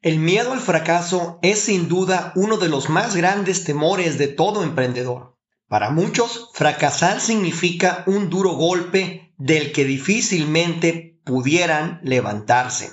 El miedo al fracaso es sin duda uno de los más grandes temores de todo emprendedor. Para muchos, fracasar significa un duro golpe del que difícilmente pudieran levantarse.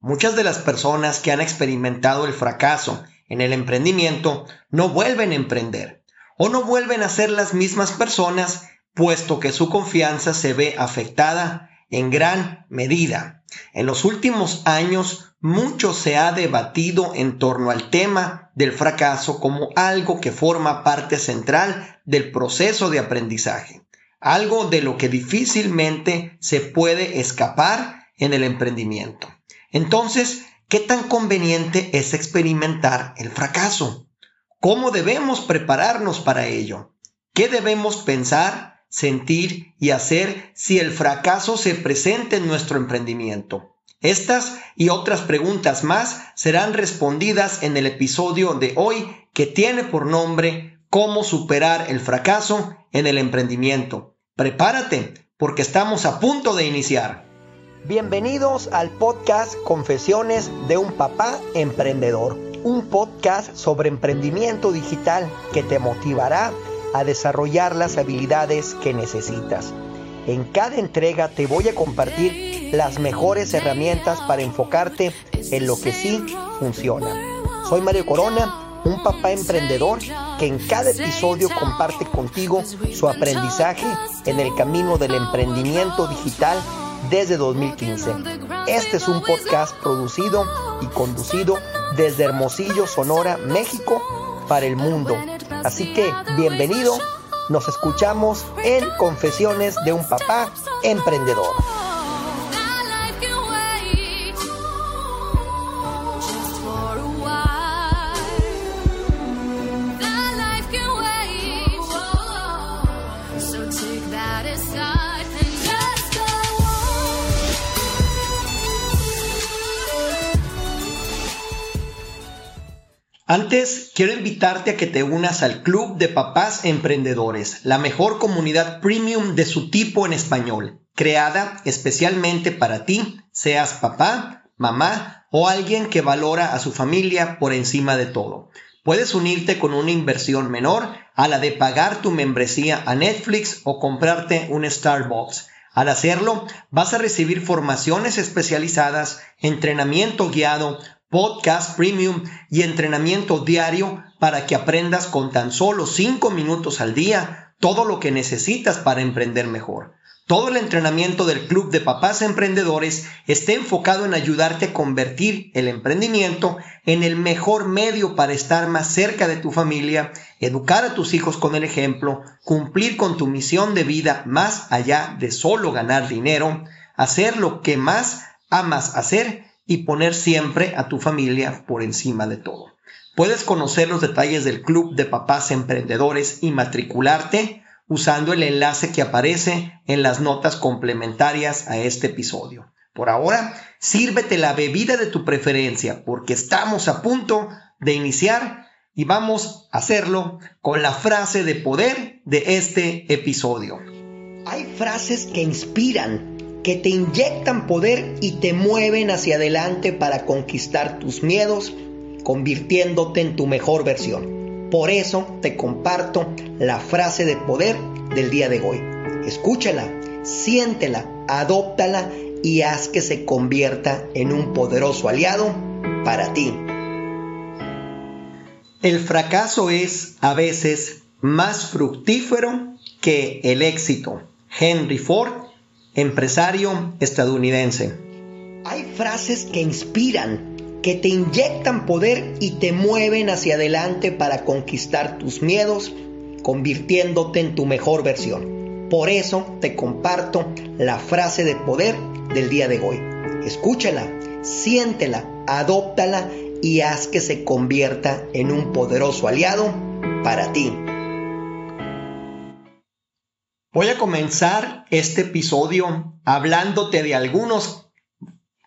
Muchas de las personas que han experimentado el fracaso en el emprendimiento no vuelven a emprender o no vuelven a ser las mismas personas puesto que su confianza se ve afectada en gran medida. En los últimos años mucho se ha debatido en torno al tema del fracaso como algo que forma parte central del proceso de aprendizaje, algo de lo que difícilmente se puede escapar en el emprendimiento. Entonces, ¿qué tan conveniente es experimentar el fracaso? ¿Cómo debemos prepararnos para ello? ¿Qué debemos pensar, sentir y hacer si el fracaso se presenta en nuestro emprendimiento? Estas y otras preguntas más serán respondidas en el episodio de hoy que tiene por nombre Cómo superar el fracaso en el emprendimiento. Prepárate porque estamos a punto de iniciar. Bienvenidos al podcast Confesiones de un papá emprendedor, un podcast sobre emprendimiento digital que te motivará desarrollar las habilidades que necesitas. En cada entrega te voy a compartir las mejores herramientas para enfocarte en lo que sí funciona. Soy Mario Corona, un papá emprendedor que en cada episodio comparte contigo su aprendizaje en el camino del emprendimiento digital desde 2015. Este es un podcast producido y conducido desde Hermosillo, Sonora, México, para el mundo. Así que bienvenido, nos escuchamos en Confesiones de un Papá Emprendedor. Antes, quiero invitarte a que te unas al Club de Papás Emprendedores, la mejor comunidad premium de su tipo en español, creada especialmente para ti, seas papá, mamá o alguien que valora a su familia por encima de todo. Puedes unirte con una inversión menor a la de pagar tu membresía a Netflix o comprarte un Starbucks. Al hacerlo, vas a recibir formaciones especializadas, entrenamiento guiado, podcast premium y entrenamiento diario para que aprendas con tan solo 5 minutos al día todo lo que necesitas para emprender mejor. Todo el entrenamiento del Club de Papás Emprendedores está enfocado en ayudarte a convertir el emprendimiento en el mejor medio para estar más cerca de tu familia, educar a tus hijos con el ejemplo, cumplir con tu misión de vida más allá de solo ganar dinero, hacer lo que más amas hacer y poner siempre a tu familia por encima de todo. Puedes conocer los detalles del Club de Papás Emprendedores y matricularte usando el enlace que aparece en las notas complementarias a este episodio. Por ahora, sírvete la bebida de tu preferencia porque estamos a punto de iniciar y vamos a hacerlo con la frase de poder de este episodio. Hay frases que inspiran que te inyectan poder y te mueven hacia adelante para conquistar tus miedos, convirtiéndote en tu mejor versión. Por eso te comparto la frase de poder del día de hoy. Escúchala, siéntela, adóptala y haz que se convierta en un poderoso aliado para ti. El fracaso es a veces más fructífero que el éxito. Henry Ford empresario estadounidense. Hay frases que inspiran, que te inyectan poder y te mueven hacia adelante para conquistar tus miedos, convirtiéndote en tu mejor versión. Por eso te comparto la frase de poder del día de hoy. Escúchala, siéntela, adóptala y haz que se convierta en un poderoso aliado para ti. Voy a comenzar este episodio hablándote de algunos,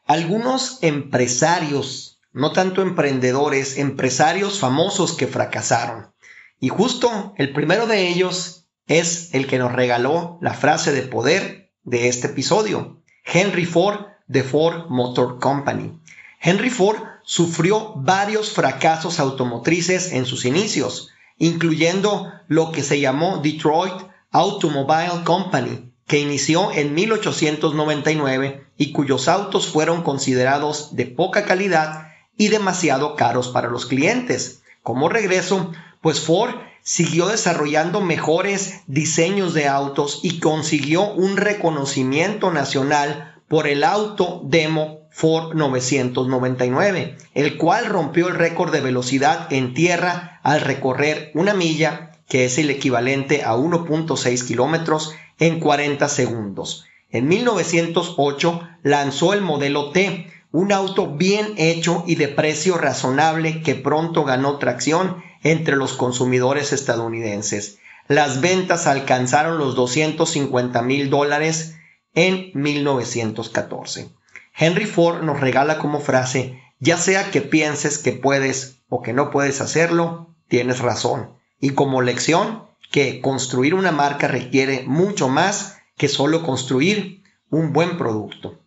algunos empresarios, no tanto emprendedores, empresarios famosos que fracasaron. Y justo el primero de ellos es el que nos regaló la frase de poder de este episodio, Henry Ford de Ford Motor Company. Henry Ford sufrió varios fracasos automotrices en sus inicios, incluyendo lo que se llamó Detroit Automobile Company, que inició en 1899 y cuyos autos fueron considerados de poca calidad y demasiado caros para los clientes. Como regreso, pues Ford siguió desarrollando mejores diseños de autos y consiguió un reconocimiento nacional por el auto demo Ford 999, el cual rompió el récord de velocidad en tierra al recorrer una milla, que es el equivalente a 1.6 kilómetros, en 40 segundos. En 1908 lanzó el modelo T, un auto bien hecho y de precio razonable que pronto ganó tracción entre los consumidores estadounidenses. Las ventas alcanzaron los 250 mil dólares en 1914. Henry Ford nos regala como frase, ya sea que pienses que puedes o que no puedes hacerlo, tienes razón. Y como lección, que construir una marca requiere mucho más que solo construir un buen producto.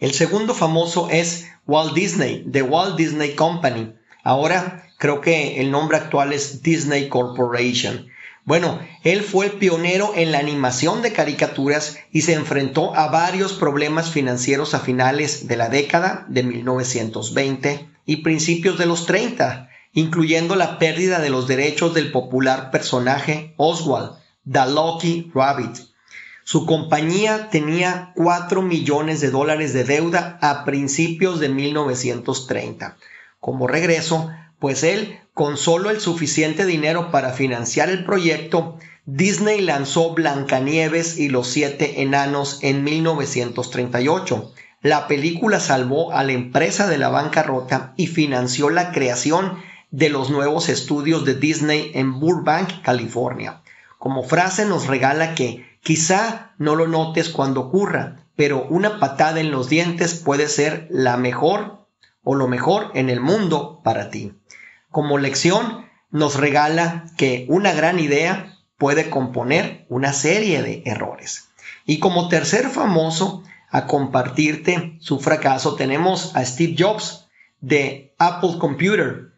El segundo famoso es Walt Disney, de Walt Disney Company. Ahora creo que el nombre actual es Disney Corporation. Bueno, él fue el pionero en la animación de caricaturas y se enfrentó a varios problemas financieros a finales de la década de 1920 y principios de los 30, incluyendo la pérdida de los derechos del popular personaje Oswald, The Lucky Rabbit. Su compañía tenía 4 millones de dólares de deuda a principios de 1930. Como regreso, pues él, con solo el suficiente dinero para financiar el proyecto, Disney lanzó Blancanieves y los siete enanos en 1938. La película salvó a la empresa de la bancarrota y financió la creación de los nuevos estudios de Disney en Burbank, California. Como frase nos regala que quizá no lo notes cuando ocurra, pero una patada en los dientes puede ser la mejor o lo mejor en el mundo para ti. Como lección, nos regala que una gran idea puede componer una serie de errores. Y como tercer famoso a compartirte su fracaso tenemos a Steve Jobs de Apple Computer.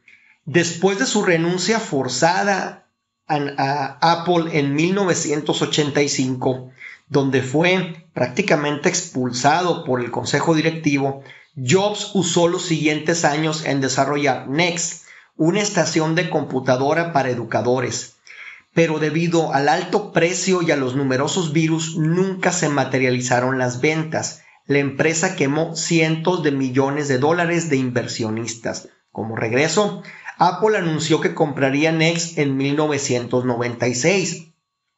Después de su renuncia forzada a, Apple en 1985, donde fue prácticamente expulsado por el consejo directivo, Jobs usó los siguientes años en desarrollar Next, una estación de computadora para educadores, pero debido al alto precio y a los numerosos virus nunca se materializaron las ventas. La empresa quemó cientos de millones de dólares de inversionistas. Como regreso, Apple anunció que compraría Next en 1996.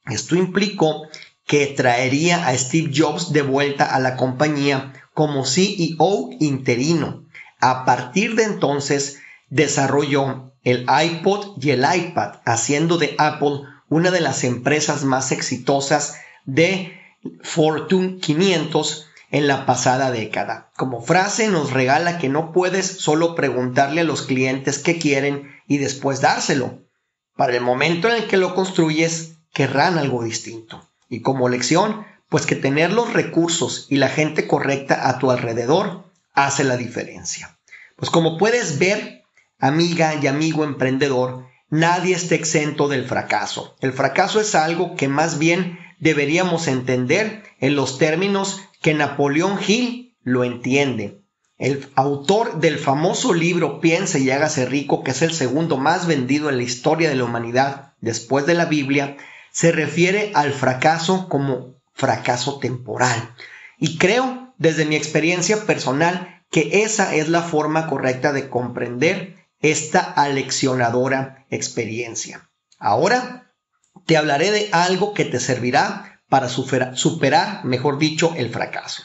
Esto implicó que traería a Steve Jobs de vuelta a la compañía como CEO interino. A partir de entonces, desarrolló el iPod y el iPad, haciendo de Apple una de las empresas más exitosas de Fortune 500 en la pasada década. Como frase nos regala que no puedes solo preguntarle a los clientes qué quieren y después dárselo. Para el momento en el que lo construyes, querrán algo distinto. Y como lección, pues que tener los recursos y la gente correcta a tu alrededor hace la diferencia. Pues como puedes ver, amiga y amigo emprendedor, nadie está exento del fracaso. El fracaso es algo que más bien deberíamos entender en los términos que Napoleón Hill lo entiende. El autor del famoso libro Piense y hágase rico, que es el segundo más vendido en la historia de la humanidad después de la Biblia, se refiere al fracaso como fracaso temporal. Y creo, desde mi experiencia personal, que esa es la forma correcta de comprender esta aleccionadora experiencia. Ahora te hablaré de algo que te servirá para superar, mejor dicho, el fracaso.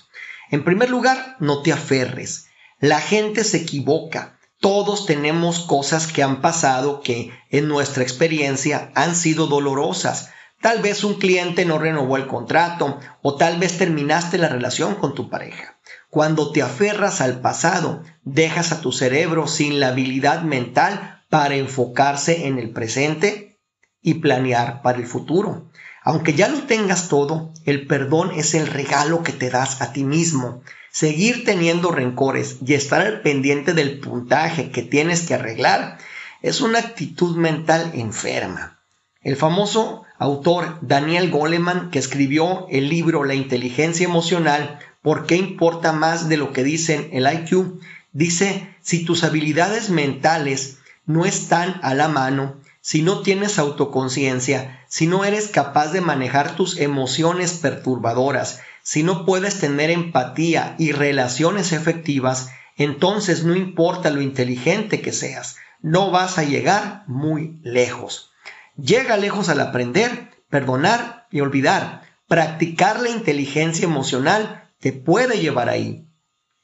En primer lugar, no te aferres. La gente se equivoca. Todos tenemos cosas que han pasado que en nuestra experiencia han sido dolorosas. Tal vez un cliente no renovó el contrato o tal vez terminaste la relación con tu pareja. Cuando te aferras al pasado, dejas a tu cerebro sin la habilidad mental para enfocarse en el presente y planear para el futuro. Aunque ya lo tengas todo, el perdón es el regalo que te das a ti mismo. seguir teniendo rencores y estar al pendiente del puntaje que tienes que arreglar es una actitud mental enferma. El famoso autor Daniel Goleman, que escribió el libro La inteligencia emocional, ¿por qué importa más de lo que dicen el IQ? Dice, si tus habilidades mentales no están a la mano, si no tienes autoconciencia, si no eres capaz de manejar tus emociones perturbadoras, si no puedes tener empatía y relaciones efectivas, entonces no importa lo inteligente que seas, no vas a llegar muy lejos. Llega lejos al aprender, perdonar y olvidar. Practicar la inteligencia emocional te puede llevar ahí.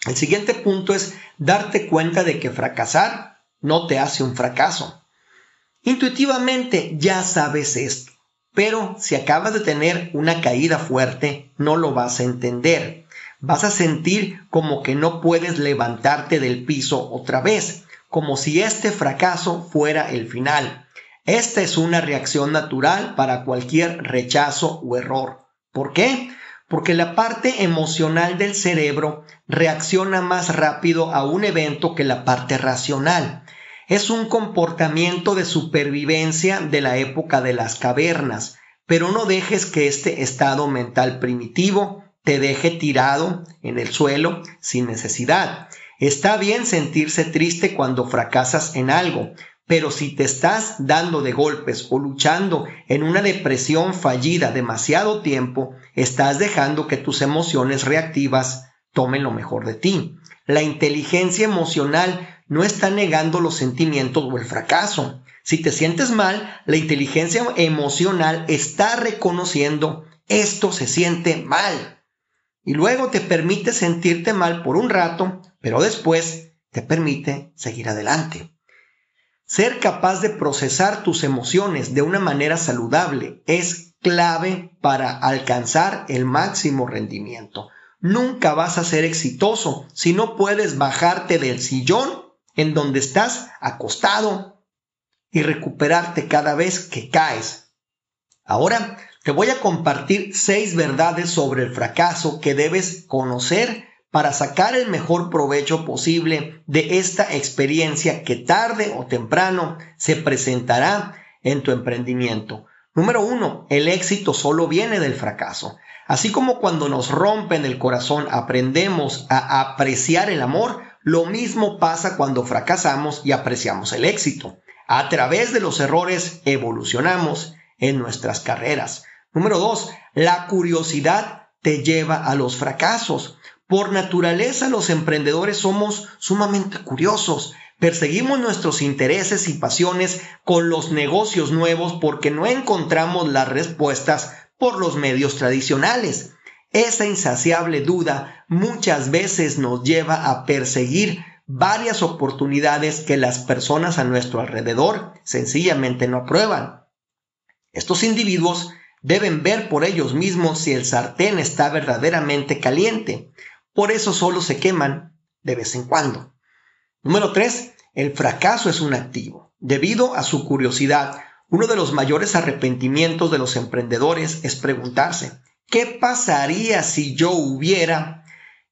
El siguiente punto es darte cuenta de que fracasar no te hace un fracaso. Intuitivamente ya sabes esto, pero si acabas de tener una caída fuerte, no lo vas a entender. Vas a sentir como que no puedes levantarte del piso otra vez, como si este fracaso fuera el final. Esta es una reacción natural para cualquier rechazo o error. ¿Por qué? Porque la parte emocional del cerebro reacciona más rápido a un evento que la parte racional es un comportamiento de supervivencia de la época de las cavernas, pero no dejes que este estado mental primitivo te deje tirado en el suelo sin necesidad. Está bien sentirse triste cuando fracasas en algo, pero si te estás dando de golpes o luchando en una depresión fallida demasiado tiempo, estás dejando que tus emociones reactivas tomen lo mejor de ti. La inteligencia emocional no está negando los sentimientos o el fracaso. Si te sientes mal, la inteligencia emocional está reconociendo esto se siente mal. Y luego te permite sentirte mal por un rato, pero después te permite seguir adelante. Ser capaz de procesar tus emociones de una manera saludable es clave para alcanzar el máximo rendimiento. Nunca vas a ser exitoso si no puedes bajarte del sillón en donde estás acostado y recuperarte cada vez que caes. Ahora te voy a compartir seis verdades sobre el fracaso que debes conocer para sacar el mejor provecho posible de esta experiencia que tarde o temprano se presentará en tu emprendimiento. Número uno, el éxito solo viene del fracaso. Así como cuando nos rompen el corazón aprendemos a apreciar el amor, lo mismo pasa cuando fracasamos y apreciamos el éxito. A través de los errores evolucionamos en nuestras carreras. Número dos, la curiosidad te lleva a los fracasos. Por naturaleza los emprendedores somos sumamente curiosos. Perseguimos nuestros intereses y pasiones con los negocios nuevos porque no encontramos las respuestas por los medios tradicionales. Esa insaciable duda muchas veces nos lleva a perseguir varias oportunidades que las personas a nuestro alrededor sencillamente no aprueban. Estos individuos deben ver por ellos mismos si el sartén está verdaderamente caliente. Por eso solo se queman de vez en cuando. Número 3. El fracaso es un activo. Debido a su curiosidad, uno de los mayores arrepentimientos de los emprendedores es preguntarse, ¿Qué pasaría si yo hubiera?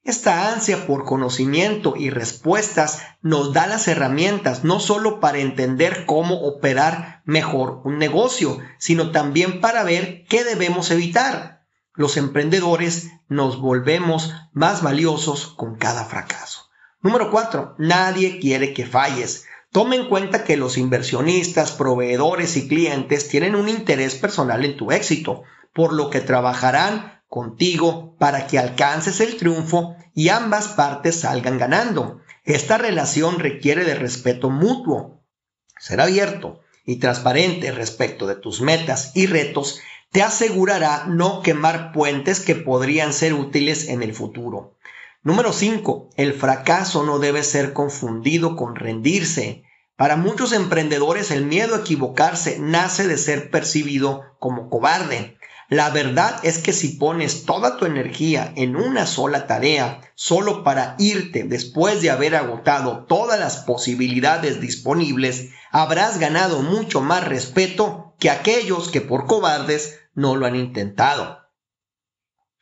Esta ansia por conocimiento y respuestas nos da las herramientas no solo para entender cómo operar mejor un negocio, sino también para ver qué debemos evitar. Los emprendedores nos volvemos más valiosos con cada fracaso. Número 4. Nadie quiere que falles. Toma en cuenta que los inversionistas, proveedores y clientes tienen un interés personal en tu éxito por lo que trabajarán contigo para que alcances el triunfo y ambas partes salgan ganando. Esta relación requiere de respeto mutuo. Ser abierto y transparente respecto de tus metas y retos te asegurará no quemar puentes que podrían ser útiles en el futuro. Número 5. El fracaso no debe ser confundido con rendirse. Para muchos emprendedores el miedo a equivocarse nace de ser percibido como cobarde. La verdad es que si pones toda tu energía en una sola tarea, solo para irte después de haber agotado todas las posibilidades disponibles, habrás ganado mucho más respeto que aquellos que por cobardes no lo han intentado.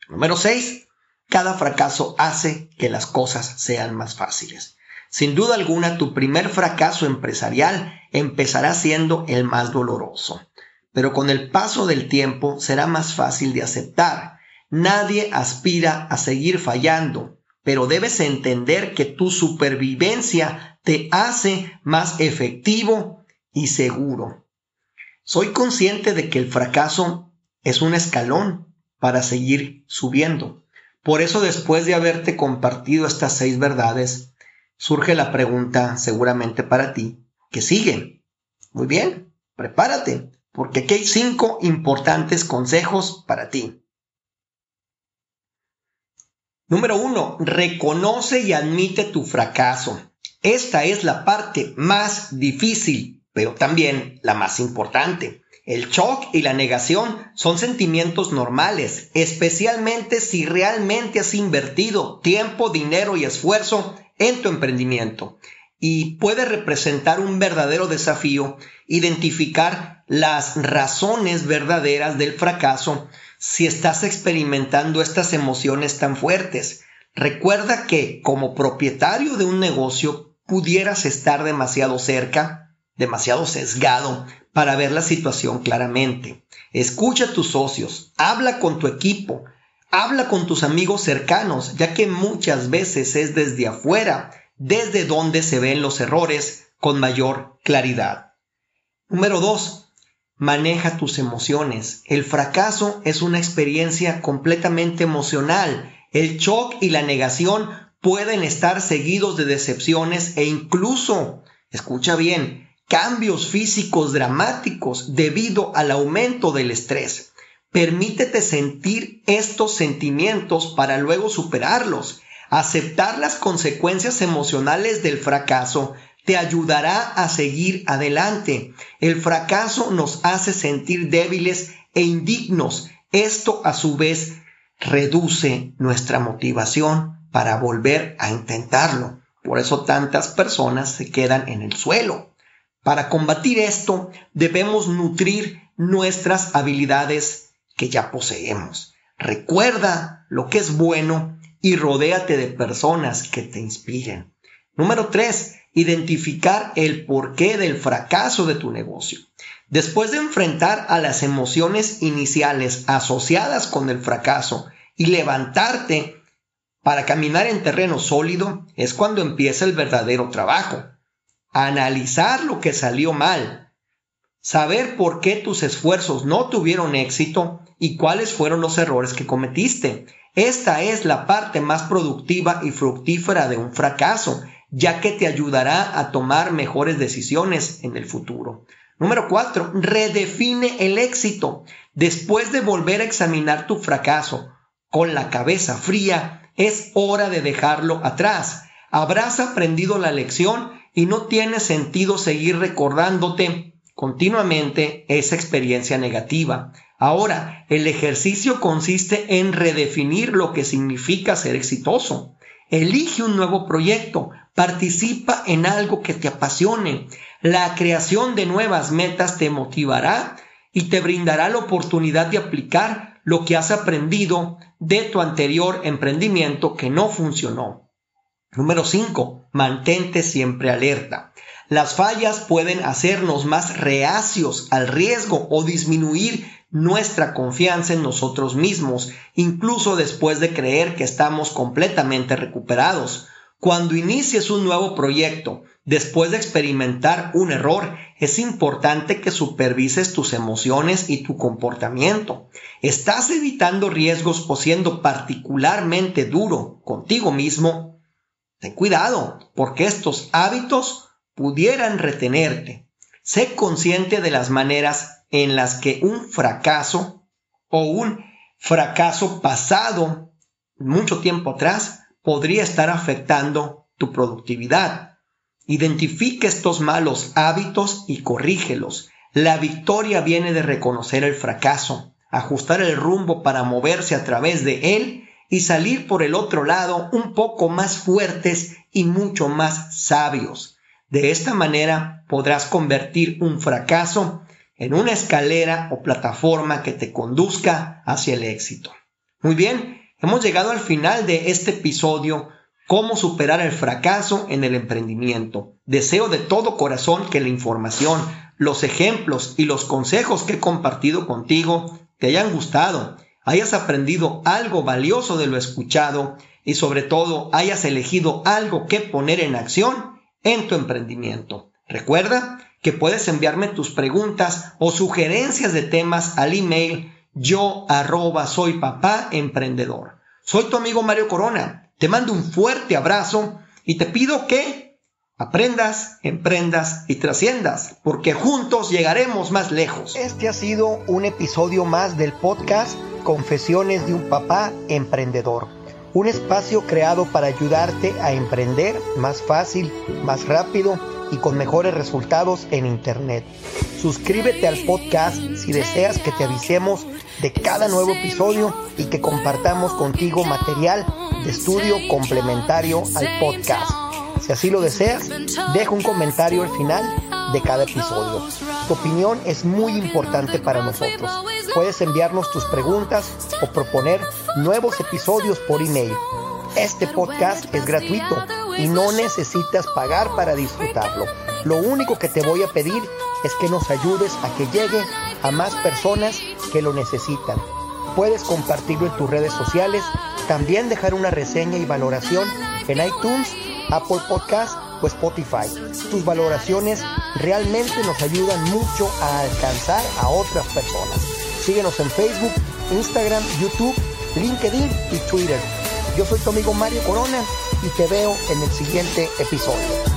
Número 6. cada fracaso hace que las cosas sean más fáciles. Sin duda alguna, tu primer fracaso empresarial empezará siendo el más doloroso, pero con el paso del tiempo será más fácil de aceptar. Nadie aspira a seguir fallando, pero debes entender que tu supervivencia te hace más efectivo y seguro. Soy consciente de que el fracaso es un escalón para seguir subiendo. Por eso después de haberte compartido estas seis verdades, surge la pregunta seguramente para ti, ¿qué sigue? Muy bien, prepárate, porque aquí hay cinco importantes consejos para ti. Número uno, reconoce y admite tu fracaso. Esta es la parte más difícil, pero también la más importante. El shock y la negación son sentimientos normales, especialmente si realmente has invertido tiempo, dinero y esfuerzo en tu emprendimiento. Y puede representar un verdadero desafío identificar las razones verdaderas del fracaso si estás experimentando estas emociones tan fuertes. Recuerda que como propietario de un negocio pudieras estar demasiado cerca, demasiado sesgado para ver la situación claramente. Escucha a tus socios, habla con tu equipo, habla con tus amigos cercanos, ya que muchas veces es desde afuera, desde donde se ven los errores con mayor claridad. Número 2. Maneja tus emociones. El fracaso es una experiencia completamente emocional. El shock y la negación pueden estar seguidos de decepciones e incluso, escucha bien, cambios físicos dramáticos debido al aumento del estrés. Permítete sentir estos sentimientos para luego superarlos. Aceptar las consecuencias emocionales del fracaso te ayudará a seguir adelante. El fracaso nos hace sentir débiles e indignos. Esto a su vez reduce nuestra motivación para volver a intentarlo. Por eso tantas personas se quedan en el suelo. Para combatir esto debemos nutrir nuestras habilidades que ya poseemos. Recuerda lo que es bueno y rodéate de personas que te inspiren. Número 3. Identificar el porqué del fracaso de tu negocio. Después de enfrentar a las emociones iniciales asociadas con el fracaso y levantarte para caminar en terreno sólido, es cuando empieza el verdadero trabajo analizar lo que salió mal, saber por qué tus esfuerzos no tuvieron éxito y cuáles fueron los errores que cometiste. Esta es la parte más productiva y fructífera de un fracaso, ya que te ayudará a tomar mejores decisiones en el futuro. Número 4. Redefine el éxito. Después de volver a examinar tu fracaso con la cabeza fría, es hora de dejarlo atrás. Habrás aprendido la lección y no tiene sentido seguir recordándote continuamente esa experiencia negativa. Ahora, el ejercicio consiste en redefinir lo que significa ser exitoso. Elige un nuevo proyecto, participa en algo que te apasione. La creación de nuevas metas te motivará y te brindará la oportunidad de aplicar lo que has aprendido de tu anterior emprendimiento que no funcionó. Número 5. Mantente siempre alerta. Las fallas pueden hacernos más reacios al riesgo o disminuir nuestra confianza en nosotros mismos, incluso después de creer que estamos completamente recuperados. Cuando inicies un nuevo proyecto, después de experimentar un error, es importante que supervises tus emociones y tu comportamiento. ¿Estás evitando riesgos o siendo particularmente duro contigo mismo? Ten cuidado, porque estos hábitos pudieran retenerte. Sé consciente de las maneras en las que un fracaso o un fracaso pasado mucho tiempo atrás podría estar afectando tu productividad. Identifique estos malos hábitos y corrígelos. La victoria viene de reconocer el fracaso, ajustar el rumbo para moverse a través de él y salir por el otro lado un poco más fuertes y mucho más sabios. De esta manera podrás convertir un fracaso en una escalera o plataforma que te conduzca hacia el éxito. Muy bien, hemos llegado al final de este episodio, cómo superar el fracaso en el emprendimiento. Deseo de todo corazón que la información, los ejemplos y los consejos que he compartido contigo te hayan gustado, hayas aprendido algo valioso de lo escuchado y sobre todo hayas elegido algo que poner en acción en tu emprendimiento. Recuerda que puedes enviarme tus preguntas o sugerencias de temas al email yo arroba soy papá emprendedor. Soy tu amigo Mario Corona. Te mando un fuerte abrazo y te pido que aprendas, emprendas y trasciendas, porque juntos llegaremos más lejos. Este ha sido un episodio más del podcast Confesiones de un papá emprendedor. Un espacio creado para ayudarte a emprender más fácil, más rápido y con mejores resultados en Internet. Suscríbete al podcast si deseas que te avisemos de cada nuevo episodio y que compartamos contigo material de estudio complementario al podcast. Si así lo deseas, deja un comentario al final de cada episodio. Tu opinión es muy importante para nosotros. Puedes enviarnos tus preguntas o proponer nuevos episodios por email. Este podcast es gratuito y no necesitas pagar para disfrutarlo. Lo único que te voy a pedir es que nos ayudes a que llegue a más personas que lo necesitan. Puedes compartirlo en tus redes sociales, también dejar una reseña y valoración en iTunes, Apple Podcast o Spotify. Tus valoraciones realmente nos ayudan mucho a alcanzar a otras personas. Síguenos en Facebook, Instagram, YouTube, LinkedIn y Twitter. Yo soy tu amigo Mario Corona y te veo en el siguiente episodio.